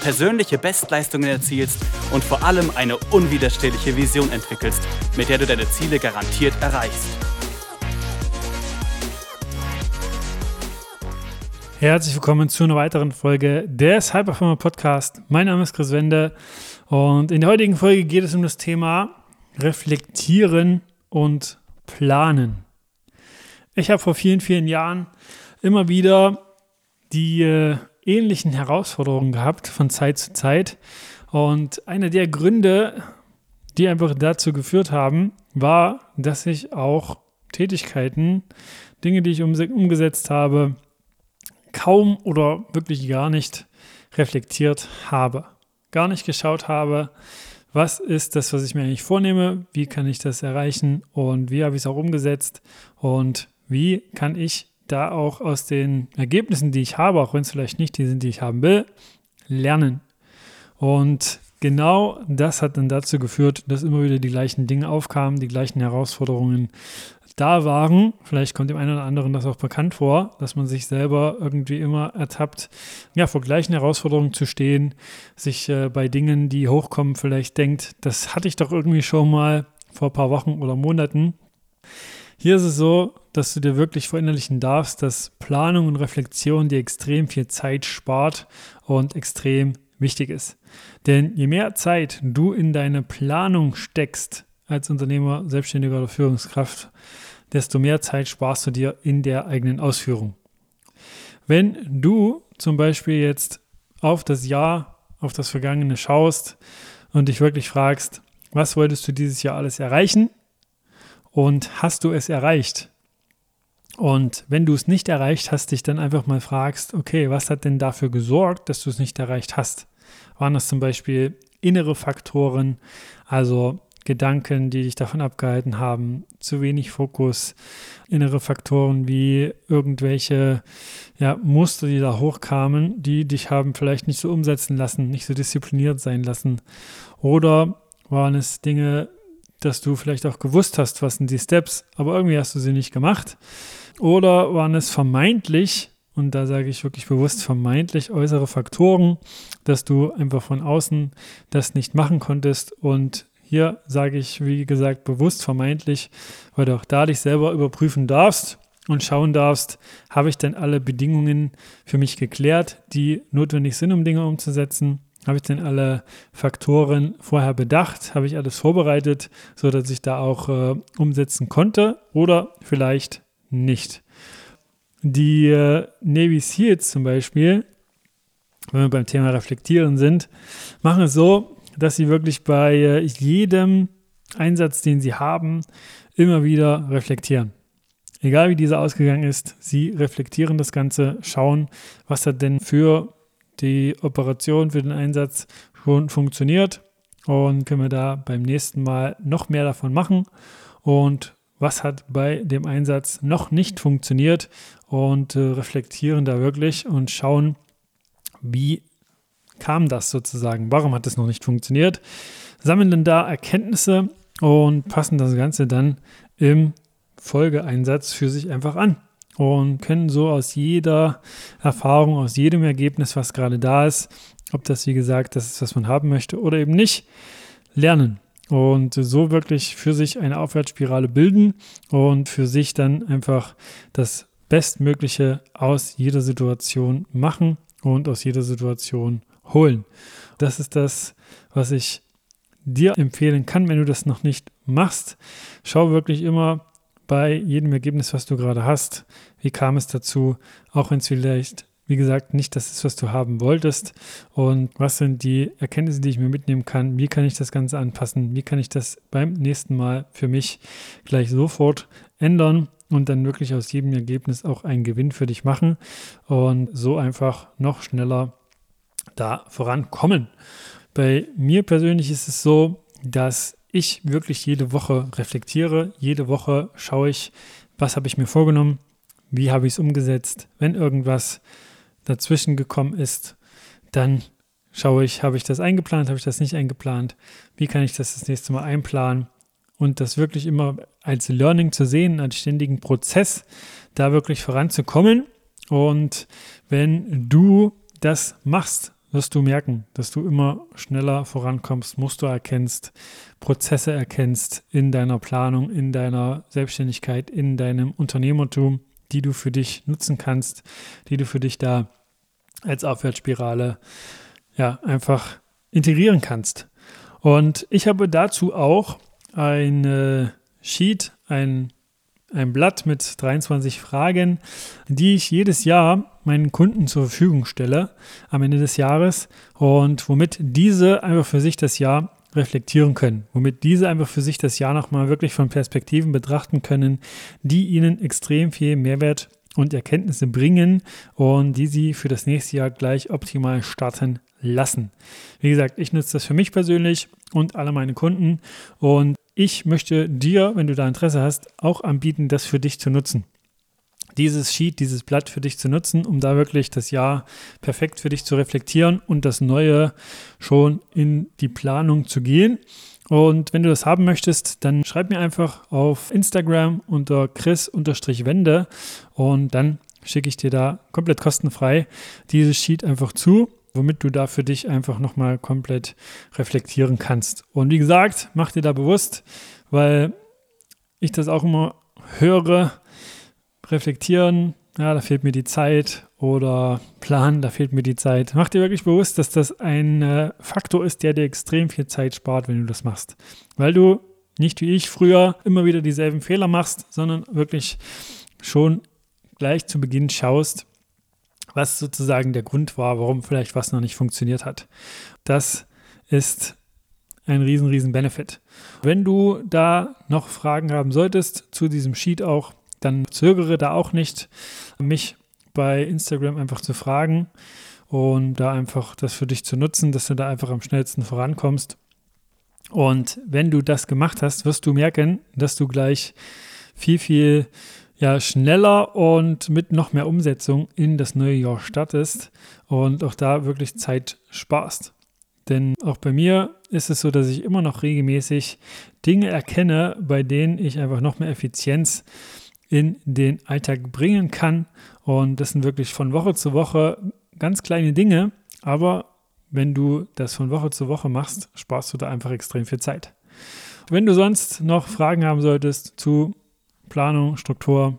persönliche Bestleistungen erzielst und vor allem eine unwiderstehliche Vision entwickelst, mit der du deine Ziele garantiert erreichst. Herzlich willkommen zu einer weiteren Folge des Hyperformer Podcast. Mein Name ist Chris Wende und in der heutigen Folge geht es um das Thema Reflektieren und Planen. Ich habe vor vielen, vielen Jahren immer wieder die äh, ähnlichen Herausforderungen gehabt von Zeit zu Zeit. Und einer der Gründe, die einfach dazu geführt haben, war, dass ich auch Tätigkeiten, Dinge, die ich umgesetzt habe, kaum oder wirklich gar nicht reflektiert habe. Gar nicht geschaut habe, was ist das, was ich mir eigentlich vornehme, wie kann ich das erreichen und wie habe ich es auch umgesetzt und wie kann ich da auch aus den Ergebnissen, die ich habe, auch wenn es vielleicht nicht die sind, die ich haben will, lernen. Und genau das hat dann dazu geführt, dass immer wieder die gleichen Dinge aufkamen, die gleichen Herausforderungen da waren. Vielleicht kommt dem einen oder anderen das auch bekannt vor, dass man sich selber irgendwie immer ertappt, ja, vor gleichen Herausforderungen zu stehen, sich äh, bei Dingen, die hochkommen, vielleicht denkt, das hatte ich doch irgendwie schon mal vor ein paar Wochen oder Monaten. Hier ist es so, dass du dir wirklich verinnerlichen darfst, dass Planung und Reflexion dir extrem viel Zeit spart und extrem wichtig ist. Denn je mehr Zeit du in deine Planung steckst als Unternehmer, Selbstständiger oder Führungskraft, desto mehr Zeit sparst du dir in der eigenen Ausführung. Wenn du zum Beispiel jetzt auf das Jahr, auf das Vergangene schaust und dich wirklich fragst, was wolltest du dieses Jahr alles erreichen und hast du es erreicht? Und wenn du es nicht erreicht hast, dich dann einfach mal fragst, okay, was hat denn dafür gesorgt, dass du es nicht erreicht hast? Waren das zum Beispiel innere Faktoren, also Gedanken, die dich davon abgehalten haben, zu wenig Fokus, innere Faktoren wie irgendwelche ja, Muster, die da hochkamen, die dich haben vielleicht nicht so umsetzen lassen, nicht so diszipliniert sein lassen. Oder waren es Dinge, dass du vielleicht auch gewusst hast, was sind die Steps, aber irgendwie hast du sie nicht gemacht. Oder waren es vermeintlich, und da sage ich wirklich bewusst vermeintlich äußere Faktoren, dass du einfach von außen das nicht machen konntest. Und hier sage ich, wie gesagt, bewusst vermeintlich, weil du auch da dich selber überprüfen darfst und schauen darfst, habe ich denn alle Bedingungen für mich geklärt, die notwendig sind, um Dinge umzusetzen? Habe ich denn alle Faktoren vorher bedacht? Habe ich alles vorbereitet, sodass ich da auch äh, umsetzen konnte? Oder vielleicht nicht. Die äh, Navy SEALs zum Beispiel, wenn wir beim Thema Reflektieren sind, machen es so, dass sie wirklich bei äh, jedem Einsatz, den sie haben, immer wieder reflektieren. Egal wie dieser ausgegangen ist, sie reflektieren das Ganze, schauen, was hat denn für die Operation, für den Einsatz schon funktioniert und können wir da beim nächsten Mal noch mehr davon machen und was hat bei dem Einsatz noch nicht funktioniert? Und äh, reflektieren da wirklich und schauen, wie kam das sozusagen, warum hat es noch nicht funktioniert, sammeln dann da Erkenntnisse und passen das Ganze dann im Folgeeinsatz für sich einfach an und können so aus jeder Erfahrung, aus jedem Ergebnis, was gerade da ist, ob das wie gesagt das ist, was man haben möchte oder eben nicht, lernen und so wirklich für sich eine Aufwärtsspirale bilden und für sich dann einfach das Bestmögliche aus jeder Situation machen und aus jeder Situation holen. Das ist das, was ich dir empfehlen kann, wenn du das noch nicht machst. Schau wirklich immer bei jedem Ergebnis, was du gerade hast, wie kam es dazu, auch wenn es vielleicht wie gesagt, nicht das ist, was du haben wolltest. Und was sind die Erkenntnisse, die ich mir mitnehmen kann? Wie kann ich das Ganze anpassen? Wie kann ich das beim nächsten Mal für mich gleich sofort ändern und dann wirklich aus jedem Ergebnis auch einen Gewinn für dich machen und so einfach noch schneller da vorankommen? Bei mir persönlich ist es so, dass ich wirklich jede Woche reflektiere. Jede Woche schaue ich, was habe ich mir vorgenommen, wie habe ich es umgesetzt. Wenn irgendwas dazwischen gekommen ist, dann schaue ich, habe ich das eingeplant, habe ich das nicht eingeplant, wie kann ich das das nächste Mal einplanen und das wirklich immer als Learning zu sehen, als ständigen Prozess, da wirklich voranzukommen. Und wenn du das machst, wirst du merken, dass du immer schneller vorankommst, Muster erkennst, Prozesse erkennst in deiner Planung, in deiner Selbstständigkeit, in deinem Unternehmertum, die du für dich nutzen kannst, die du für dich da als Aufwärtsspirale ja einfach integrieren kannst. Und ich habe dazu auch ein Sheet, ein, ein Blatt mit 23 Fragen, die ich jedes Jahr meinen Kunden zur Verfügung stelle am Ende des Jahres und womit diese einfach für sich das Jahr reflektieren können, womit diese einfach für sich das Jahr nochmal wirklich von Perspektiven betrachten können, die ihnen extrem viel Mehrwert und Erkenntnisse bringen und die sie für das nächste Jahr gleich optimal starten lassen. Wie gesagt, ich nutze das für mich persönlich und alle meine Kunden und ich möchte dir, wenn du da Interesse hast, auch anbieten, das für dich zu nutzen. Dieses Sheet, dieses Blatt für dich zu nutzen, um da wirklich das Jahr perfekt für dich zu reflektieren und das Neue schon in die Planung zu gehen. Und wenn du das haben möchtest, dann schreib mir einfach auf Instagram unter chris-wende und dann schicke ich dir da komplett kostenfrei dieses Sheet einfach zu womit du da für dich einfach nochmal komplett reflektieren kannst. Und wie gesagt, mach dir da bewusst, weil ich das auch immer höre, reflektieren, ja, da fehlt mir die Zeit oder planen, da fehlt mir die Zeit. Mach dir wirklich bewusst, dass das ein äh, Faktor ist, der dir extrem viel Zeit spart, wenn du das machst. Weil du nicht wie ich früher immer wieder dieselben Fehler machst, sondern wirklich schon gleich zu Beginn schaust, was sozusagen der Grund war, warum vielleicht was noch nicht funktioniert hat. Das ist ein riesen, riesen Benefit. Wenn du da noch Fragen haben solltest zu diesem Sheet auch, dann zögere da auch nicht, mich bei Instagram einfach zu fragen und da einfach das für dich zu nutzen, dass du da einfach am schnellsten vorankommst. Und wenn du das gemacht hast, wirst du merken, dass du gleich viel, viel ja, schneller und mit noch mehr Umsetzung in das neue Jahr startest und auch da wirklich Zeit sparst. Denn auch bei mir ist es so, dass ich immer noch regelmäßig Dinge erkenne, bei denen ich einfach noch mehr Effizienz in den Alltag bringen kann. Und das sind wirklich von Woche zu Woche ganz kleine Dinge, aber wenn du das von Woche zu Woche machst, sparst du da einfach extrem viel Zeit. Wenn du sonst noch Fragen haben solltest zu Planung, Struktur,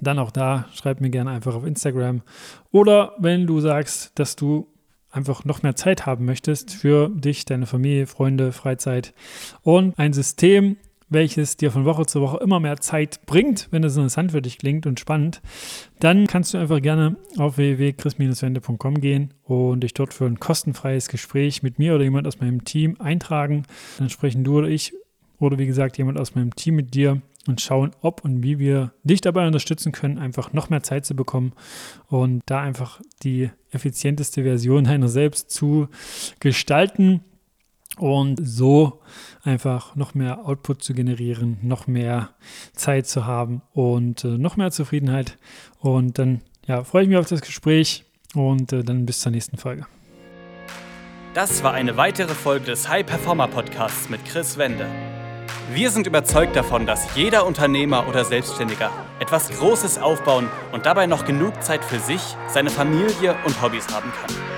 dann auch da, schreib mir gerne einfach auf Instagram. Oder wenn du sagst, dass du einfach noch mehr Zeit haben möchtest für dich, deine Familie, Freunde, Freizeit und ein System, welches dir von Woche zu Woche immer mehr Zeit bringt, wenn es interessant für dich klingt und spannend, dann kannst du einfach gerne auf www.chris-wende.com gehen und dich dort für ein kostenfreies Gespräch mit mir oder jemand aus meinem Team eintragen. Dann sprechen du oder ich oder wie gesagt jemand aus meinem Team mit dir und schauen, ob und wie wir dich dabei unterstützen können, einfach noch mehr Zeit zu bekommen und da einfach die effizienteste Version deiner selbst zu gestalten und so einfach noch mehr Output zu generieren, noch mehr Zeit zu haben und äh, noch mehr Zufriedenheit. Und dann ja, freue ich mich auf das Gespräch und äh, dann bis zur nächsten Folge. Das war eine weitere Folge des High Performer Podcasts mit Chris Wende. Wir sind überzeugt davon, dass jeder Unternehmer oder Selbstständiger etwas Großes aufbauen und dabei noch genug Zeit für sich, seine Familie und Hobbys haben kann.